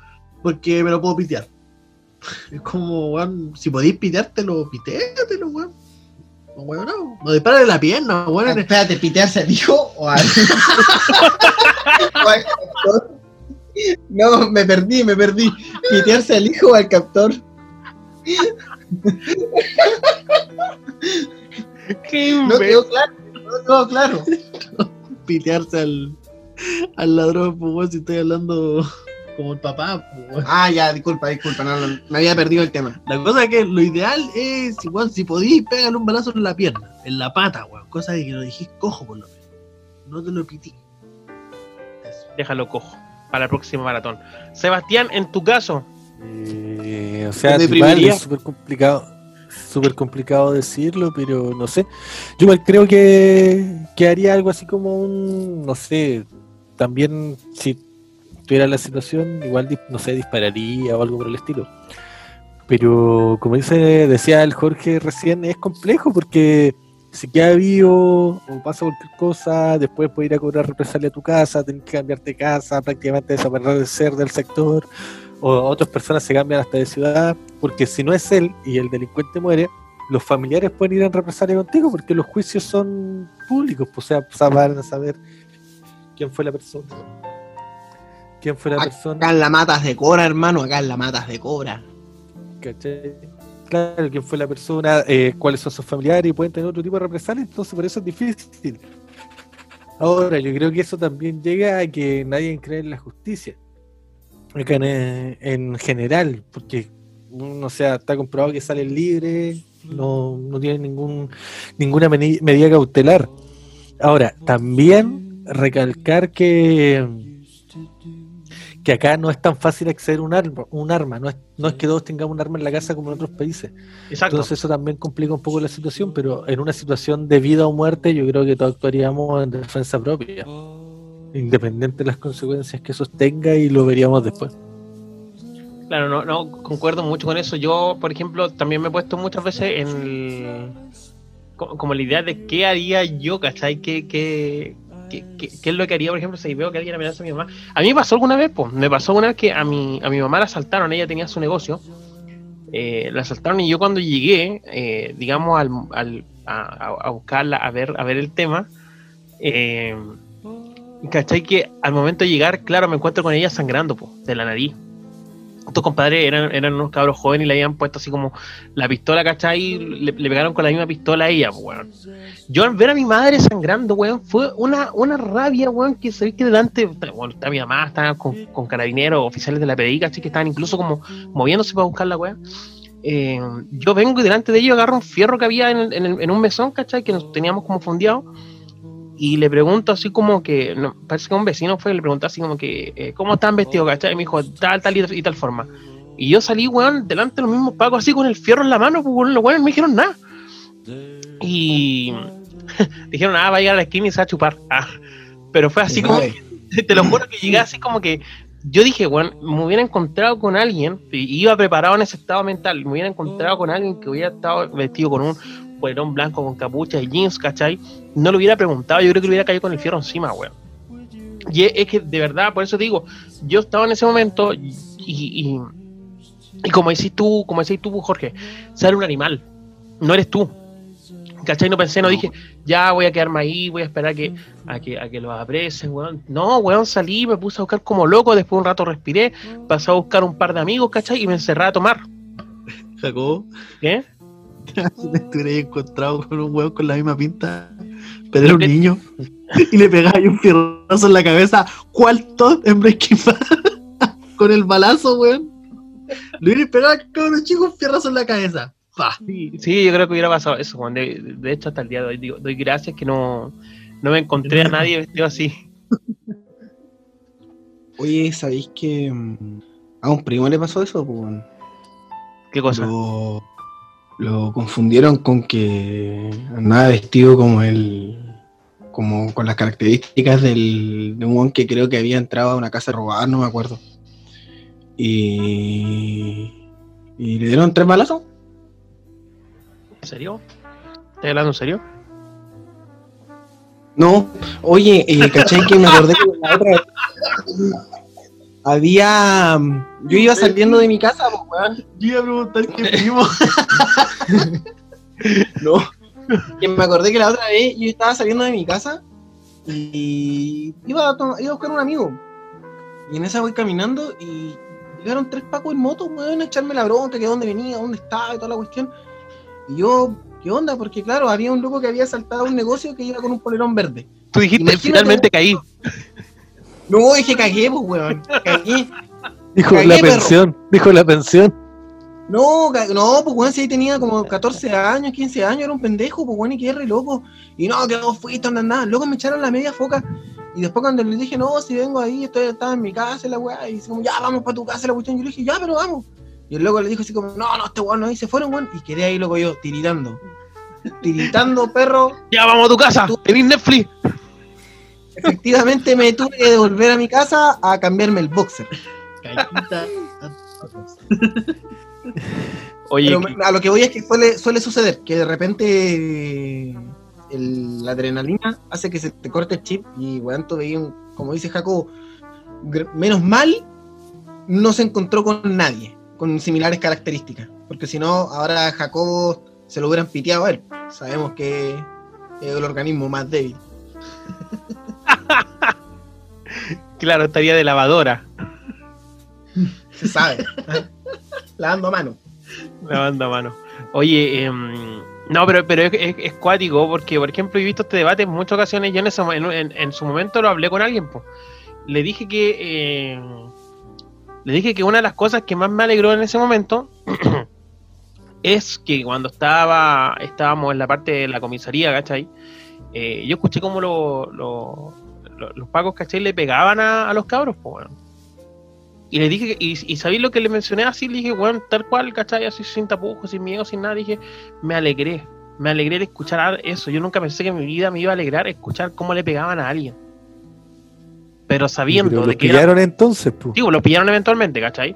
porque me lo puedo pitear. Es como, weón, si podéis piteártelo, pitéatelo, weón. No, weón, no. No dispara la pierna, weón. Ah, Espérate, ¿pitearse al hijo o al... o al captor? No, me perdí, me perdí. ¿Pitearse al hijo o al captor? Qué No quedó claro. No claro. Pitearse al, al ladrón, pues, weón, si estoy hablando como el papá, pues, weón. Ah, ya, disculpa, disculpa. No, no, me había perdido el tema. La cosa es que lo ideal es, igual, si podéis, pegarle un balazo en la pierna, en la pata, weón. Cosa de que lo dijiste cojo, por lo menos. No te lo pití. Eso. Déjalo cojo para el próximo maratón. Sebastián, en tu caso, Eh, o sea, es súper complicado, súper complicado decirlo, pero no sé. Yo creo que, que haría algo así como un, no sé, también si tuviera la situación, igual, no sé, dispararía o algo por el estilo. Pero como dice, decía el Jorge recién, es complejo porque si queda vivo o pasa cualquier cosa, después puede ir a cobrar represalia a tu casa, tener que cambiarte casa, prácticamente desaparecer del sector, o otras personas se cambian hasta de ciudad, porque si no es él y el delincuente muere, los familiares pueden ir en represalia contigo porque los juicios son públicos, pues, o sea, van a saber quién fue la persona. ¿Quién fue la Acá persona? en la matas de cobra, hermano. Acá en la matas de cobra. ¿cachai? claro, quién fue la persona, eh, cuáles son sus familiares y pueden tener otro tipo de represalias, entonces por eso es difícil. Ahora, yo creo que eso también llega a que nadie cree en la justicia. Acá en, en general, porque no sea, está comprobado que salen libres, no, no tienen ningún, ninguna medida cautelar. Ahora, también recalcar que, que acá no es tan fácil acceder a un arma, un arma. No, es, no es que todos tengamos un arma en la casa como en otros países. Exacto. Entonces eso también complica un poco la situación, pero en una situación de vida o muerte yo creo que todos actuaríamos en defensa propia, independiente de las consecuencias que eso tenga y lo veríamos después. Claro, no, no, concuerdo mucho con eso. Yo, por ejemplo, también me he puesto muchas veces en el- co- como la idea de qué haría yo, ¿cachai? ¿Qué, qué, qué, es lo que haría, por ejemplo, si veo que alguien amenaza a mi mamá? A mí me pasó alguna vez, pues, me pasó una vez que a mi, a mi mamá la asaltaron, ella tenía su negocio, eh, la asaltaron y yo cuando llegué, eh, digamos, al, al- a- a buscarla, a ver, a ver el tema, eh, ¿cachai? Que al momento de llegar, claro, me encuentro con ella sangrando, pues, de la nariz estos compadres eran, eran unos cabros jóvenes y le habían puesto así como la pistola, ¿cachai? Le, le pegaron con la misma pistola a ella, pues, weón. Yo al ver a mi madre sangrando, weón, fue una, una rabia, weón, que ve que delante, bueno, está mi mamá, estaba con, con carabineros, oficiales de la PDI, ¿cachai? Que estaban incluso como moviéndose para buscar la weón. Eh, yo vengo y delante de ellos agarro un fierro que había en, en en un mesón, ¿cachai? Que nos teníamos como fundeado. Y le pregunto así como que, no, parece que un vecino fue, y le preguntó así como que, eh, ¿cómo están vestidos, cachai? Y me dijo, tal, tal y, y tal forma. Y yo salí, weón, delante de los mismos pagos así con el fierro en la mano, pues, weón, los weones no me dijeron nada. Y dijeron, ah, va a llegar a la esquina y se va a chupar. Ah, pero fue así como, te lo juro que llegué así como que, yo dije, weón, me hubiera encontrado con alguien, y iba preparado en ese estado mental, me hubiera encontrado con alguien que hubiera estado vestido con un polerón blanco con capucha y jeans, ¿cachai? No le hubiera preguntado, yo creo que le hubiera caído con el fierro encima, weón. Y es, que de verdad, por eso digo, yo estaba en ese momento y, y, y como decís tú, como decís tú, Jorge, ser un animal, no eres tú. ¿Cachai? No pensé, no dije, ya voy a quedarme ahí, voy a esperar a que, a que, a que los apresen, weón. No, weón, salí, me puse a buscar como loco, después un rato respiré, pasé a buscar un par de amigos, ¿cachai? Y me encerré a tomar. Jacobo, ¿Qué? si te hubieras encontrado con un huevo con la misma pinta, pero era un niño, y le pegaba ahí un fierrazo en la cabeza, ¿cuál Todd en Breaking Bad? con el balazo, weón. Le hubiera pegado cabrón chico un fierrazo en la cabeza. Sí, sí, yo creo que hubiera pasado eso, weón. De, de hecho, hasta el día de hoy digo, doy gracias que no, no me encontré a nadie vestido así. Oye, ¿sabéis que mm, a un primo le pasó eso? Pues? ¿Qué cosa? lo, lo confundieron con que andaba vestido como el como con las características del, de un que creo que había entrado a una casa a robar, no me acuerdo. Y, y le dieron tres balazos. ¿En serio? ¿Estás hablando en serio? No, oye, eh, ¿cachai? Que me acordé que la otra vez había. Yo iba saliendo de mi casa, pues, weón. Yo iba a preguntar qué primo. No. Que me acordé que la otra vez yo estaba saliendo de mi casa y iba a, iba a buscar un amigo. Y en esa voy caminando y llegaron tres pacos en moto, weón, a echarme la bronca, que dónde venía, dónde estaba y toda la cuestión. Y yo, ¿qué onda? Porque claro, había un loco que había saltado a un negocio que iba con un polerón verde. Tú dijiste, Imagínate- finalmente caí. No, dije cagué, pues, weón. Cagué. Dijo Cagué, la perro. pensión, dijo la pensión. No, no, pues weón, si ahí tenía como 14 años, 15 años, era un pendejo, pues weón, y quedé re loco. Y no, que no fuiste, anda, nada. Luego me echaron la media foca. Y después cuando le dije, no, si vengo ahí, estoy, estaba en mi casa, la weá, y dice como, ya, vamos para tu casa, la cuestión. Yo le dije, ya, pero vamos. Y el loco le dijo así como, no, no, este weón no, y se fueron, weón. Y quedé ahí, loco, yo, tiritando. Tiritando, perro. Ya vamos a tu casa. Tenés Netflix. Efectivamente me tuve que devolver a mi casa a cambiarme el boxer. Oye, Pero a lo que voy es que suele, suele suceder que de repente el- la adrenalina hace que se te corte el chip y veías, un- como dice Jaco, menos mal no se encontró con nadie con similares características. Porque si no, ahora a Jacobo se lo hubieran piteado a él. Sabemos que es el organismo más débil. claro, estaría de lavadora. Se sabe. Lavando a mano. Lavando a mano. Oye, em, no, pero, pero es, es- es cuático porque, por ejemplo, he visto este debate en muchas ocasiones. Yo en, ese en, en- en su momento lo hablé con alguien. po. Le dije que. eh, le dije que una de las cosas que más me alegró en ese momento es que cuando estaba estábamos en la parte de la comisaría, ¿cachai? Eh, yo escuché cómo lo- lo- lo- los pacos, ¿cachai? Le pegaban a, a los cabros, pues, weón. Y le dije, que- y, y sabéis lo que le mencioné así, le dije, weón, tal cual, ¿cachai? Así sin tapujos, sin miedo, sin nada, dije, me alegré, me alegré de escuchar eso. Yo nunca pensé que en mi vida me iba a alegrar escuchar cómo le pegaban a alguien. Pero sabiendo Pero de que era pillaron entonces, pues. Digo, los pillaron eventualmente, ¿cachai?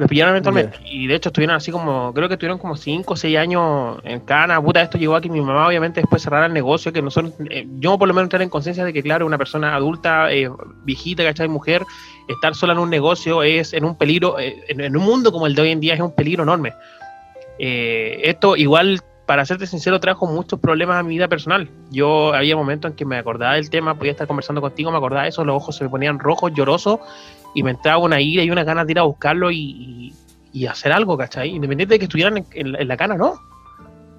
Los pillaron eventualmente. Y de hecho estuvieron así como, creo que estuvieron como 5 o 6 años en cana. Puta, esto llegó a que mi mamá obviamente después cerrara el negocio, que nosotros, eh, yo por lo menos entrar en conciencia de que, claro, una persona adulta, eh, viejita, ¿cachai? Mujer, estar sola en un negocio es en un peligro, eh, en, en un mundo como el de hoy en día es un peligro enorme. Eh, esto igual, para serte sincero, trajo muchos problemas a mi vida personal. Yo había momentos en que me acordaba del tema, podía estar conversando contigo, me acordaba de eso, los ojos se me ponían rojos, llorosos, y me entraba una ira y una ganas de ir a buscarlo y, y- y hacer algo, ¿cachai? Independiente de que estuvieran en, en la- en la cana, ¿no?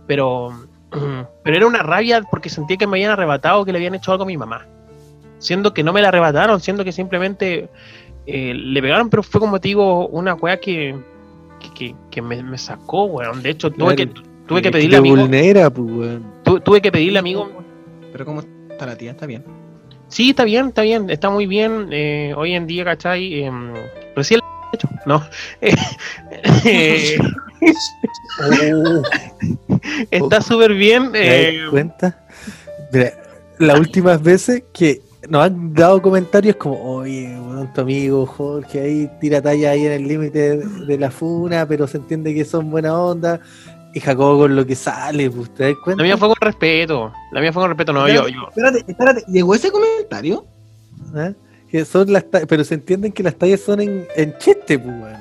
Pero, pero era una rabia porque sentía que me habían arrebatado, que le habían hecho algo a mi mamá. Siendo que no me la arrebataron, siendo que simplemente eh, le pegaron, pero fue como te digo, una weá que, que, que- que me, me sacó, weón. De hecho, tuve Claro. que, tuve que pedirle te amigo, vulnera, pues, weón. tu- tuve que pedirle amigo Pero ¿cómo está la tía? ¿Está bien? Sí, está bien, está bien, está muy bien. eh, hoy en día, ¿cachai? Em, recién lo he hecho, ¿no? Eh, está súper bien. ¿Te eh, das cuenta? Mira, las últimas veces que nos han dado comentarios como, oye, weón, tu amigo Jorge ahí tira talla ahí en el límite de, de la funa, pero se entiende que son buena onda. Y Jacobo con lo que sale, pues, ¿te das cuenta? la mía fue con respeto. La mía fue con respeto, no, yo, yo. Espérate, espérate. ¿Llegó ese comentario? ¿Ah? Que son las pero se entienden que las tallas son en, en chiste, pues, weón.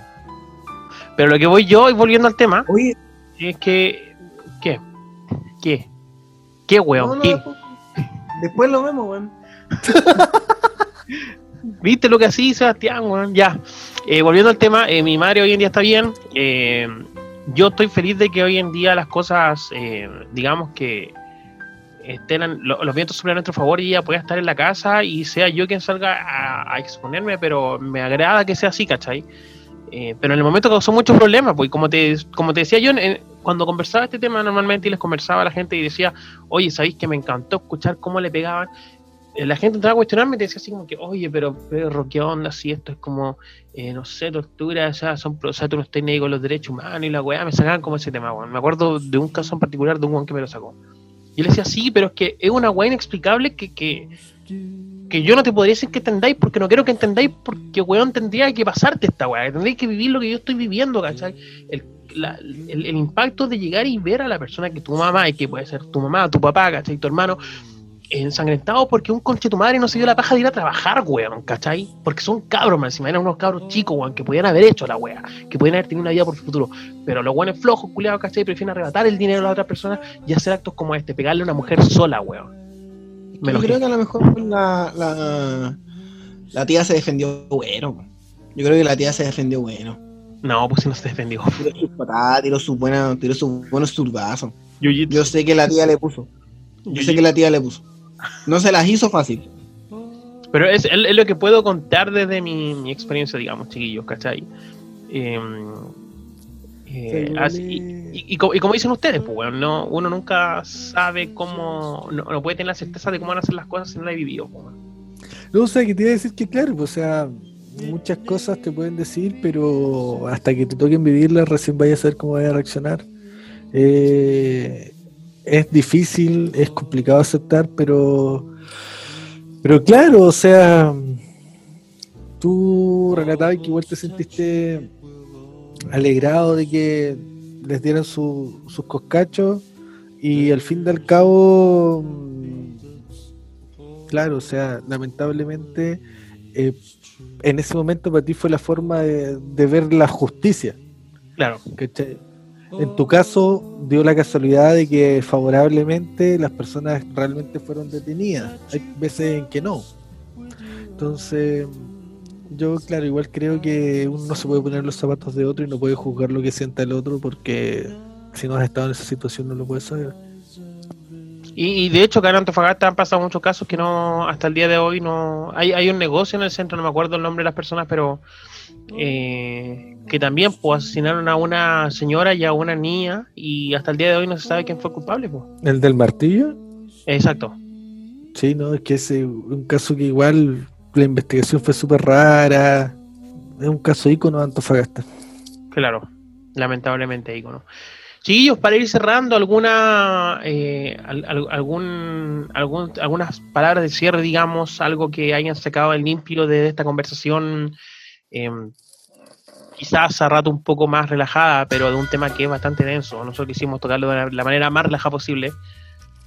Pero lo que voy yo, y volviendo al tema, Oye, es que. ¿Qué? ¿Qué? ¿Qué, weón? no, no, ¿Qué? después, después lo vemos, weón. ¿Viste lo que así, Sebastián? weón? Ya. Eh, volviendo al tema, eh, mi madre hoy en día está bien. eh, yo estoy feliz de que hoy en día las cosas, eh, digamos que estén los vientos soplan a nuestro favor y ella pueda estar en la casa y sea yo quien salga a, exponerme, pero me agrada que sea así, ¿cachai? Eh, pero en el momento causó muchos problemas, pues como te, como te decía yo, en- cuando conversaba este tema normalmente y les conversaba a la gente y decía, oye, ¿sabéis que me encantó escuchar cómo le pegaban? Eh, La gente entraba a cuestionarme y te decía así como que, oye, pero perro, ¿qué onda? Si esto es como, eh, no sé, tortura, o sea, son, ni ahí con los derechos humanos y la weá, me sacaban como ese tema, weón. Me acuerdo de un caso en particular de un weón que me lo sacó. Y él decía, sí, pero es que es una weá inexplicable que, que, que yo no te podría decir que entendáis porque no quiero que entendáis porque, weón, tendría que pasarte esta weá, que tendréis que vivir lo que yo estoy viviendo, ¿cachai? El, la- el, el impacto de llegar y ver a la persona que tu mamá, y que puede ser tu mamá, tu papá, ¿cachai? Tu hermano, ensangrentado porque un conche tu madre no se dio la paja de ir a trabajar, weón, ¿cachai? Porque son cabros, más encima eran unos cabros chicos, weón, que podían haber hecho la weá, que podían haber tenido una vida por el futuro. Pero los weones flojos, culiados, ¿cachai? Prefieren arrebatar el dinero a la otra persona y hacer actos como este, pegarle a una mujer sola, weón. Me Yo creo que a lo mejor la, la, la tía se defendió bueno. weón. Yo creo que la tía se defendió bueno. No, pues si no se defendió. Tiró sus patadas, tiró sus buenas, tiró sus buenos turbazos. Yo sé que la tía le puso. Yo sé que la tía le puso. No se las hizo fácil. Pero es, es- es lo que puedo contar desde mi, mi experiencia, digamos, chiquillos, ¿cachai? Eh, eh, así- y, y- y como, y como dicen ustedes, pues, weón, no, uno nunca sabe cómo, no, no puede tener la certeza de cómo van a hacer las cosas si no la he vivido. pues. No, o sea, que te iba a decir que claro, pues, o sea, muchas cosas te pueden decir, pero hasta que te toquen vivirlas recién vayas a saber cómo vaya a reaccionar. Eh, es difícil, es complicado aceptar, pero pero claro, o sea, tú relatabas que igual te sentiste alegrado de que les dieran su- sus coscachos y al fin y al cabo Claro, o sea, lamentablemente eh, en ese momento para ti fue la forma de, de ver la justicia. Claro, ¿cachai? En tu caso dio la casualidad de que favorablemente las personas realmente fueron detenidas. Hay veces en que no. Entonces, yo, claro, igual creo que uno no se puede poner los zapatos de otro y no puede juzgar lo que sienta el otro porque si no has estado en esa situación no lo puedes saber. Y, y de hecho, acá en Antofagasta han pasado muchos casos que no, hasta el día de hoy no. Hay, hay un negocio en el centro, no me acuerdo el nombre de las personas, pero eh, que también pues, asesinaron a una señora y a una niña y hasta el día de hoy no se sabe quién fue culpable. Pues. ¿El del martillo? Exacto. Sí, no, es que es un caso que igual la investigación fue súper rara. Es un caso ícono de Antofagasta. Claro, lamentablemente ícono. Chiquillos, para ir cerrando, alguna eh, al- al- algún, algún- algunas palabras de cierre, digamos, algo que hayan sacado el limpio de esta conversación, eh, quizás a rato un poco más relajada, pero de un tema que es bastante denso. Nosotros quisimos tocarlo de la, manera más relajada posible.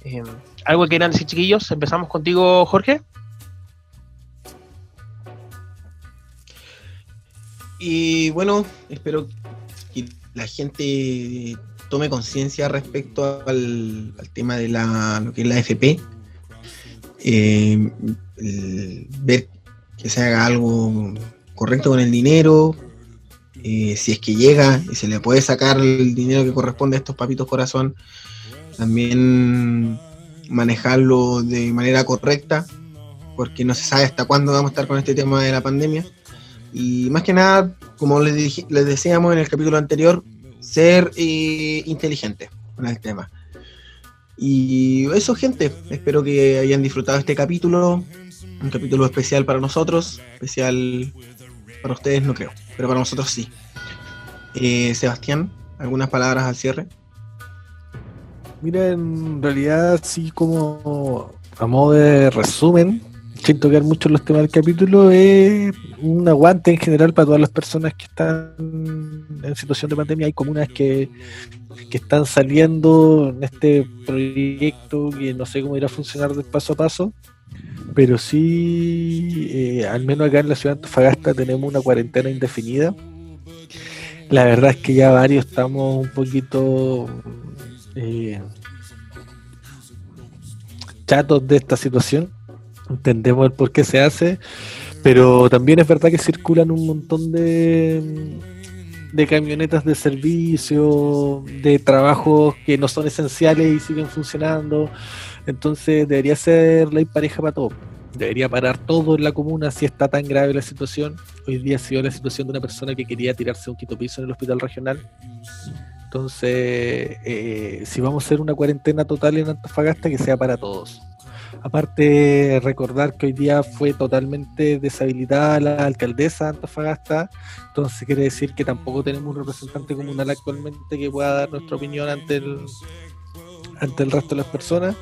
Eh, algo que quieran decir, chiquillos, empezamos contigo, Jorge. Y bueno, espero que la gente tome conciencia respecto al, tema de la, lo que es la FP. Eh, ver que se haga algo correcto con el dinero. eh, si es que llega y se le puede sacar el dinero que corresponde a estos papitos corazón, también manejarlo de manera correcta, porque no se sabe hasta cuándo vamos a estar con este tema de la pandemia. Y más que nada, como les, les decíamos en el capítulo anterior, ser eh, inteligente con el tema. Y eso, gente, espero que hayan disfrutado este capítulo. Un capítulo especial para nosotros, especial para ustedes no creo, pero para nosotros sí. Eh, Sebastián, algunas palabras al cierre. Mira, en realidad, sí, como a modo de resumen, sin tocar mucho los temas del capítulo, es un aguante en general para todas las personas que están en situación de pandemia. Hay comunas que, que están saliendo en este proyecto que no sé cómo irá a funcionar de paso a paso, pero sí, eh, al menos acá en la ciudad de Antofagasta tenemos una cuarentena indefinida. La verdad es que ya varios estamos un poquito eh, chatos de esta situación. Entendemos el por qué se hace, pero también es verdad que circulan un montón de, de camionetas de servicio, de trabajos que no son esenciales y siguen funcionando. Entonces debería ser ley pareja para todo. Debería parar todo en la comuna si está tan grave la situación. Hoy día ha sido la situación de una persona que quería tirarse un quito piso en el hospital regional. Entonces, eh, si vamos a hacer una cuarentena total en Antofagasta, que sea para todos. Aparte, recordar que hoy día fue totalmente deshabilitada la alcaldesa de Antofagasta, entonces quiere decir que tampoco tenemos un representante comunal actualmente que pueda dar nuestra opinión ante el, ante el resto de las personas.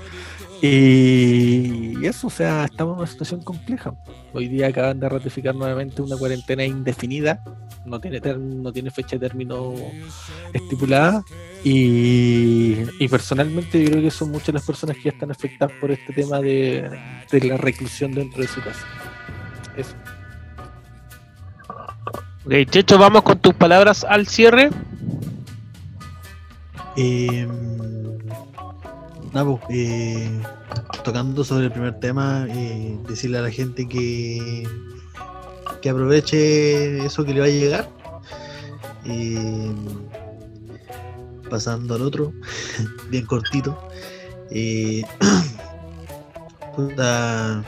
Y eso, o sea, estamos en una situación compleja. Hoy día acaban de ratificar nuevamente una cuarentena indefinida, no tiene, ter- no tiene fecha de término estipulada. Y, y personalmente yo creo que son muchas las personas que ya están afectadas por este tema de, de la reclusión dentro de su casa. Eso. Ok, Checho, vamos con tus palabras al cierre. Eh, nada, pues, eh, tocando sobre el primer tema, eh, decirle a la gente que, que aproveche eso que le va a llegar. Eh, pasando al otro, bien cortito. Puta,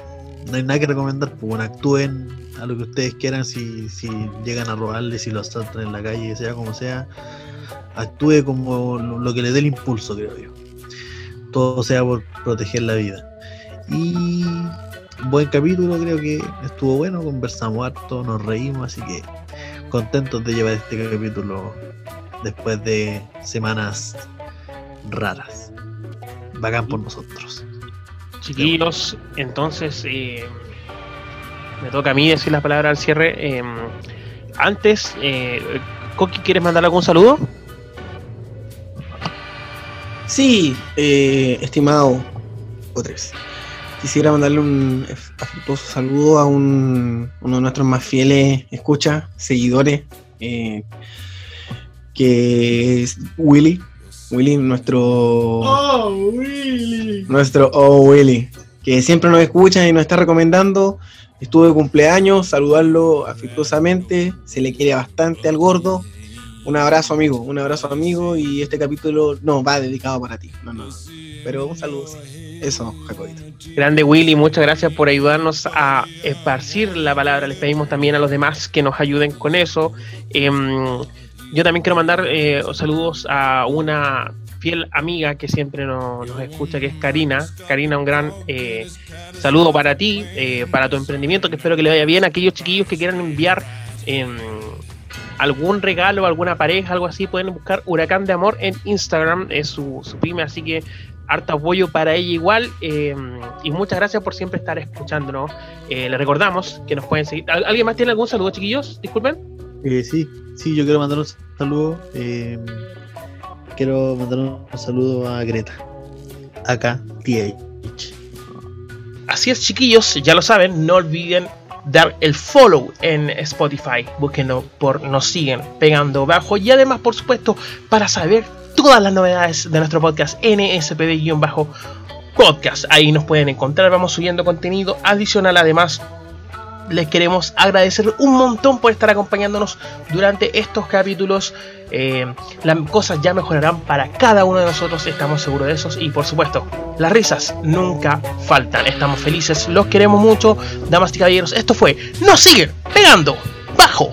no hay nada que recomendar, pues bueno, actúen a lo que ustedes quieran, si, si llegan a robarle, si lo asaltan en la calle, sea como sea, actúe como lo que le dé el impulso, creo yo. Todo sea por proteger la vida. Y buen capítulo, creo que estuvo bueno, conversamos harto, nos reímos, así que contentos de llevar este capítulo después de semanas raras. Bacán por nosotros. Chiquillos, entonces eh, me toca a mí decir las palabras al cierre. Eh, antes, eh, Coqui, ¿quieres mandar algún saludo? Sí, eh, estimado Otres. Quisiera mandarle un afectuoso saludo a un, uno de nuestros más fieles escuchas, seguidores, eh, que es Willy. Willy, nuestro. ¡Oh, Willy! Nuestro Oh Willy. Que siempre nos escucha y nos está recomendando. estuvo de cumpleaños, saludarlo afectuosamente, se le quiere bastante al gordo. Un abrazo amigo, un abrazo amigo y este capítulo no va dedicado para ti, no, no, pero un saludo. Eso, Jacobito. Grande Willy, muchas gracias por ayudarnos a esparcir la palabra. Les pedimos también a los demás que nos ayuden con eso. Em, yo también quiero mandar eh, saludos a una fiel amiga que siempre nos, escucha, que es Karina. Karina, un gran eh, saludo para ti, eh, para tu emprendimiento, que espero que le vaya bien. Aquellos chiquillos que quieran enviar em, algún regalo, alguna pareja, algo así, pueden buscar Huracán de Amor en Instagram, es su, su pyme, así que harto apoyo para ella igual. eh, y muchas gracias por siempre estar escuchándonos. Eh, les recordamos que nos pueden seguir. ¿Al- ¿Alguien más tiene algún saludo, chiquillos? Disculpen. Eh, sí, sí, yo quiero mandar un saludo. eh, quiero mandar un saludo a Greta. Acá, TH. Así es, chiquillos, ya lo saben, no olviden dar el follow en Spotify. Búsquenlo por Nos Siguen Pegando Bajo. Y además, por supuesto, para saber todas las novedades de nuestro podcast NSPD-podcast. Ahí nos pueden encontrar. Vamos subiendo contenido adicional. Además, les queremos agradecer un montón por estar acompañándonos durante estos capítulos. Eh, las cosas ya mejorarán para cada uno de nosotros, estamos seguros de eso. Y por supuesto, las risas nunca faltan. Estamos felices, los queremos mucho. Damas y caballeros, esto fue Nos siguen pegando bajo.